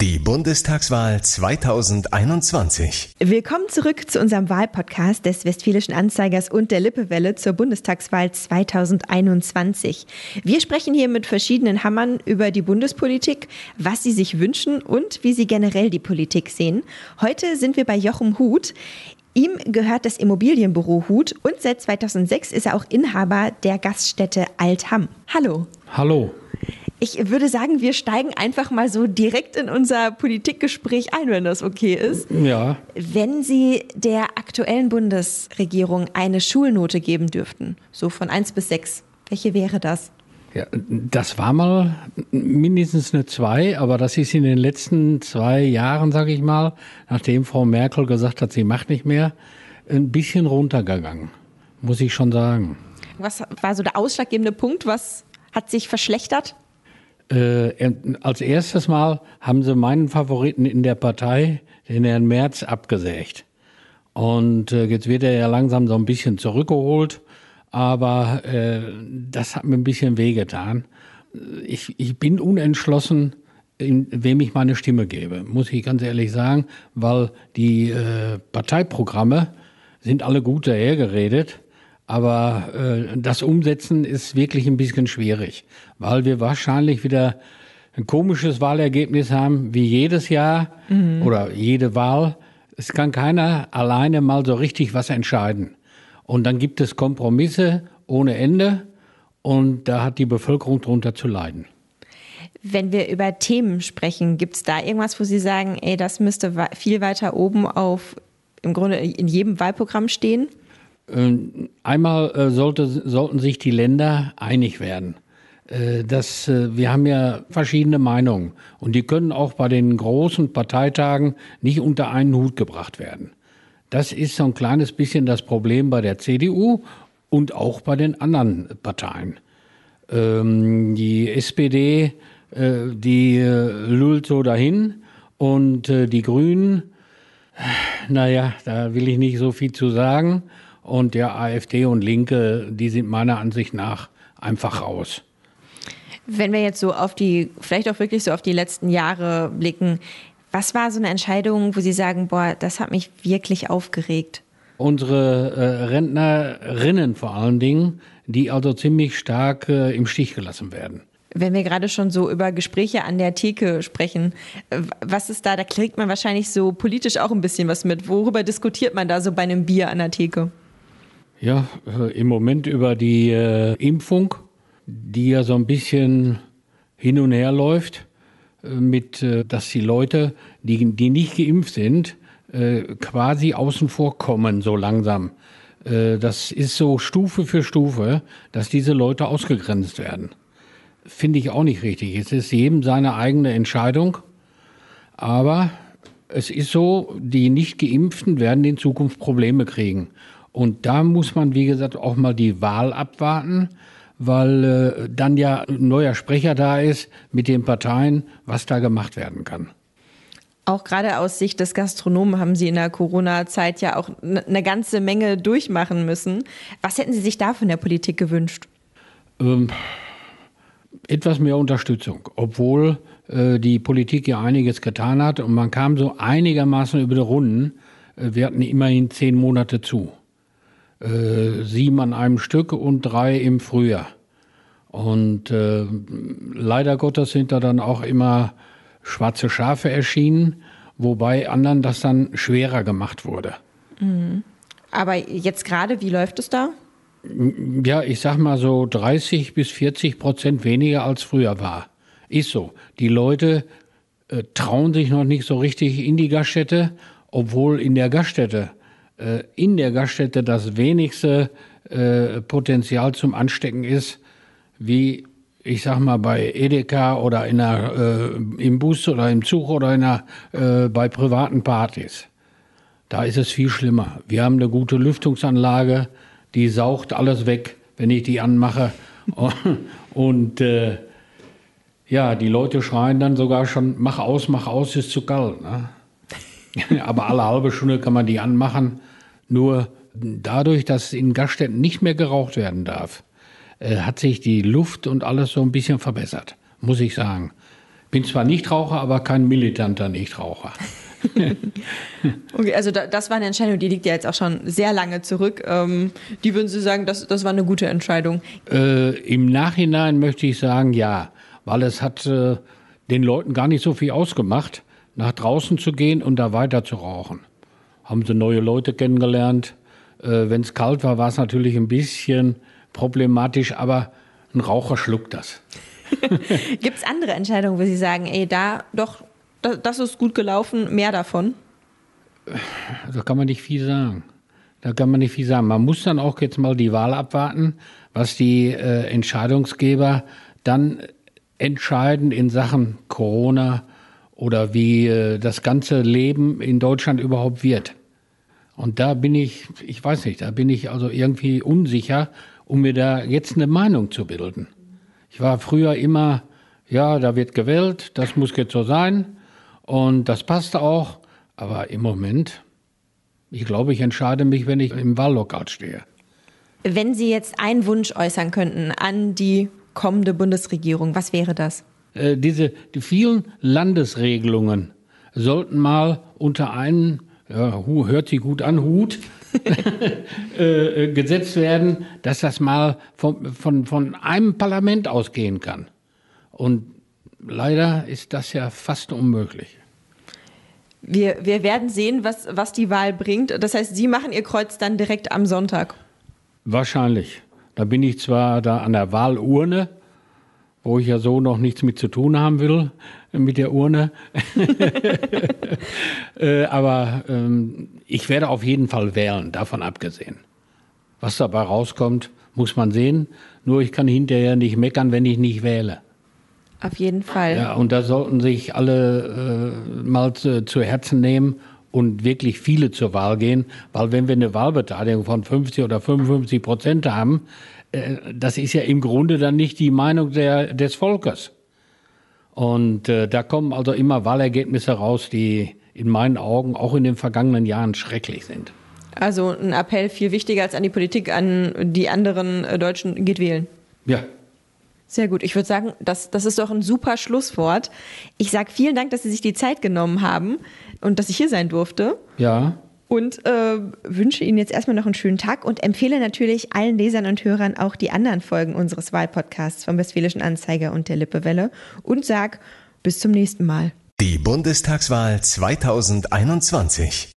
Die Bundestagswahl 2021. Willkommen zurück zu unserem Wahlpodcast des Westfälischen Anzeigers und der Lippewelle zur Bundestagswahl 2021. Wir sprechen hier mit verschiedenen Hammern über die Bundespolitik, was sie sich wünschen und wie sie generell die Politik sehen. Heute sind wir bei Jochen Huth. Ihm gehört das Immobilienbüro Huth und seit 2006 ist er auch Inhaber der Gaststätte Altham. Hallo. Hallo. Ich würde sagen, wir steigen einfach mal so direkt in unser Politikgespräch ein, wenn das okay ist. Ja. Wenn Sie der aktuellen Bundesregierung eine Schulnote geben dürften, so von 1 bis 6, welche wäre das? Ja, das war mal mindestens eine 2, aber das ist in den letzten zwei Jahren, sage ich mal, nachdem Frau Merkel gesagt hat, sie macht nicht mehr, ein bisschen runtergegangen, muss ich schon sagen. Was war so der ausschlaggebende Punkt? Was hat sich verschlechtert? Äh, als erstes Mal haben sie meinen Favoriten in der Partei, den Herrn Merz, abgesägt. Und äh, jetzt wird er ja langsam so ein bisschen zurückgeholt, aber äh, das hat mir ein bisschen wehgetan. Ich, ich bin unentschlossen, in wem ich meine Stimme gebe, muss ich ganz ehrlich sagen, weil die äh, Parteiprogramme sind alle gut dahergeredet. Aber äh, das Umsetzen ist wirklich ein bisschen schwierig, weil wir wahrscheinlich wieder ein komisches Wahlergebnis haben, wie jedes Jahr mhm. oder jede Wahl. Es kann keiner alleine mal so richtig was entscheiden. Und dann gibt es Kompromisse ohne Ende und da hat die Bevölkerung drunter zu leiden. Wenn wir über Themen sprechen, gibt es da irgendwas, wo Sie sagen, ey, das müsste viel weiter oben auf im Grunde in jedem Wahlprogramm stehen? Ähm, einmal äh, sollte, sollten sich die Länder einig werden. Äh, das, äh, wir haben ja verschiedene Meinungen und die können auch bei den großen Parteitagen nicht unter einen Hut gebracht werden. Das ist so ein kleines bisschen das Problem bei der CDU und auch bei den anderen Parteien. Ähm, die SPD, die lullt so dahin und die Grünen, naja, da will ich nicht so viel zu sagen und der AfD und Linke, die sind meiner Ansicht nach einfach raus. Wenn wir jetzt so auf die, vielleicht auch wirklich so auf die letzten Jahre blicken, was war so eine Entscheidung, wo Sie sagen, boah, das hat mich wirklich aufgeregt? Unsere äh, Rentnerinnen vor allen Dingen, die also ziemlich stark äh, im Stich gelassen werden. Wenn wir gerade schon so über Gespräche an der Theke sprechen, äh, was ist da? Da kriegt man wahrscheinlich so politisch auch ein bisschen was mit. Worüber diskutiert man da so bei einem Bier an der Theke? Ja, äh, im Moment über die äh, Impfung, die ja so ein bisschen hin und her läuft, äh, mit, äh, dass die Leute, die, die nicht geimpft sind, äh, quasi außen vor kommen, so langsam. Äh, das ist so Stufe für Stufe, dass diese Leute ausgegrenzt werden. Finde ich auch nicht richtig. Es ist jedem seine eigene Entscheidung. Aber es ist so, die nicht geimpften werden in Zukunft Probleme kriegen. Und da muss man, wie gesagt, auch mal die Wahl abwarten, weil äh, dann ja ein neuer Sprecher da ist mit den Parteien, was da gemacht werden kann. Auch gerade aus Sicht des Gastronomen haben Sie in der Corona-Zeit ja auch eine ganze Menge durchmachen müssen. Was hätten Sie sich da von der Politik gewünscht? Ähm, etwas mehr Unterstützung, obwohl äh, die Politik ja einiges getan hat und man kam so einigermaßen über die Runden. Äh, wir hatten immerhin zehn Monate zu äh, sieben an einem Stück und drei im Frühjahr. Und äh, leider Gottes sind da dann auch immer schwarze Schafe erschienen, wobei anderen das dann schwerer gemacht wurde. Mhm. Aber jetzt gerade, wie läuft es da? Ja, ich sag mal so 30 bis 40 Prozent weniger als früher war. Ist so. Die Leute äh, trauen sich noch nicht so richtig in die Gaststätte, obwohl in der Gaststätte in der Gaststätte das wenigste äh, Potenzial zum Anstecken ist, wie ich sag mal bei Edeka oder in einer, äh, im Bus oder im Zug oder in einer, äh, bei privaten Partys. Da ist es viel schlimmer. Wir haben eine gute Lüftungsanlage, die saugt alles weg, wenn ich die anmache. Und äh, ja, die Leute schreien dann sogar schon, mach aus, mach aus, ist zu kalt. Ne? Aber alle halbe Stunde kann man die anmachen. Nur dadurch, dass in Gaststätten nicht mehr geraucht werden darf, äh, hat sich die Luft und alles so ein bisschen verbessert, muss ich sagen. Bin zwar Nichtraucher, aber kein militanter Nichtraucher. okay, also da, das war eine Entscheidung, die liegt ja jetzt auch schon sehr lange zurück. Ähm, die würden Sie sagen, das, das war eine gute Entscheidung? Äh, Im Nachhinein möchte ich sagen, ja, weil es hat äh, den Leuten gar nicht so viel ausgemacht, nach draußen zu gehen und da weiter zu rauchen. Haben sie neue Leute kennengelernt. Äh, Wenn es kalt war, war es natürlich ein bisschen problematisch, aber ein Raucher schluckt das. Gibt es andere Entscheidungen, wo Sie sagen, ey, da doch, das ist gut gelaufen, mehr davon? Da kann man nicht viel sagen. Da kann man nicht viel sagen. Man muss dann auch jetzt mal die Wahl abwarten, was die äh, Entscheidungsgeber dann entscheiden in Sachen Corona oder wie äh, das ganze Leben in Deutschland überhaupt wird. Und da bin ich, ich weiß nicht, da bin ich also irgendwie unsicher, um mir da jetzt eine Meinung zu bilden. Ich war früher immer, ja, da wird gewählt, das muss jetzt so sein und das passt auch. Aber im Moment, ich glaube, ich entscheide mich, wenn ich im Wahllokal stehe. Wenn Sie jetzt einen Wunsch äußern könnten an die kommende Bundesregierung, was wäre das? Äh, diese die vielen Landesregelungen sollten mal unter einen, ja, hört sich gut an, Hut äh, äh, gesetzt werden, dass das mal von, von, von einem Parlament ausgehen kann. Und leider ist das ja fast unmöglich. Wir, wir werden sehen, was, was die Wahl bringt. Das heißt, Sie machen Ihr Kreuz dann direkt am Sonntag. Wahrscheinlich. Da bin ich zwar da an der Wahlurne, wo ich ja so noch nichts mit zu tun haben will, mit der Urne. äh, aber ähm, ich werde auf jeden Fall wählen, davon abgesehen. Was dabei rauskommt, muss man sehen. Nur ich kann hinterher nicht meckern, wenn ich nicht wähle. Auf jeden Fall. Ja, und da sollten sich alle äh, mal zu, zu Herzen nehmen und wirklich viele zur Wahl gehen, weil wenn wir eine Wahlbeteiligung von 50 oder 55 Prozent haben, äh, das ist ja im Grunde dann nicht die Meinung der, des Volkes. Und äh, da kommen also immer Wahlergebnisse raus, die in meinen Augen auch in den vergangenen Jahren schrecklich sind. Also ein Appell viel wichtiger als an die Politik, an die anderen äh, Deutschen, geht wählen. Ja, sehr gut. Ich würde sagen, das, das ist doch ein super Schlusswort. Ich sage vielen Dank, dass Sie sich die Zeit genommen haben und dass ich hier sein durfte. Ja. Und äh, wünsche Ihnen jetzt erstmal noch einen schönen Tag und empfehle natürlich allen Lesern und Hörern auch die anderen Folgen unseres Wahlpodcasts vom Westfälischen Anzeiger und der Lippewelle und sag bis zum nächsten Mal. Die Bundestagswahl 2021.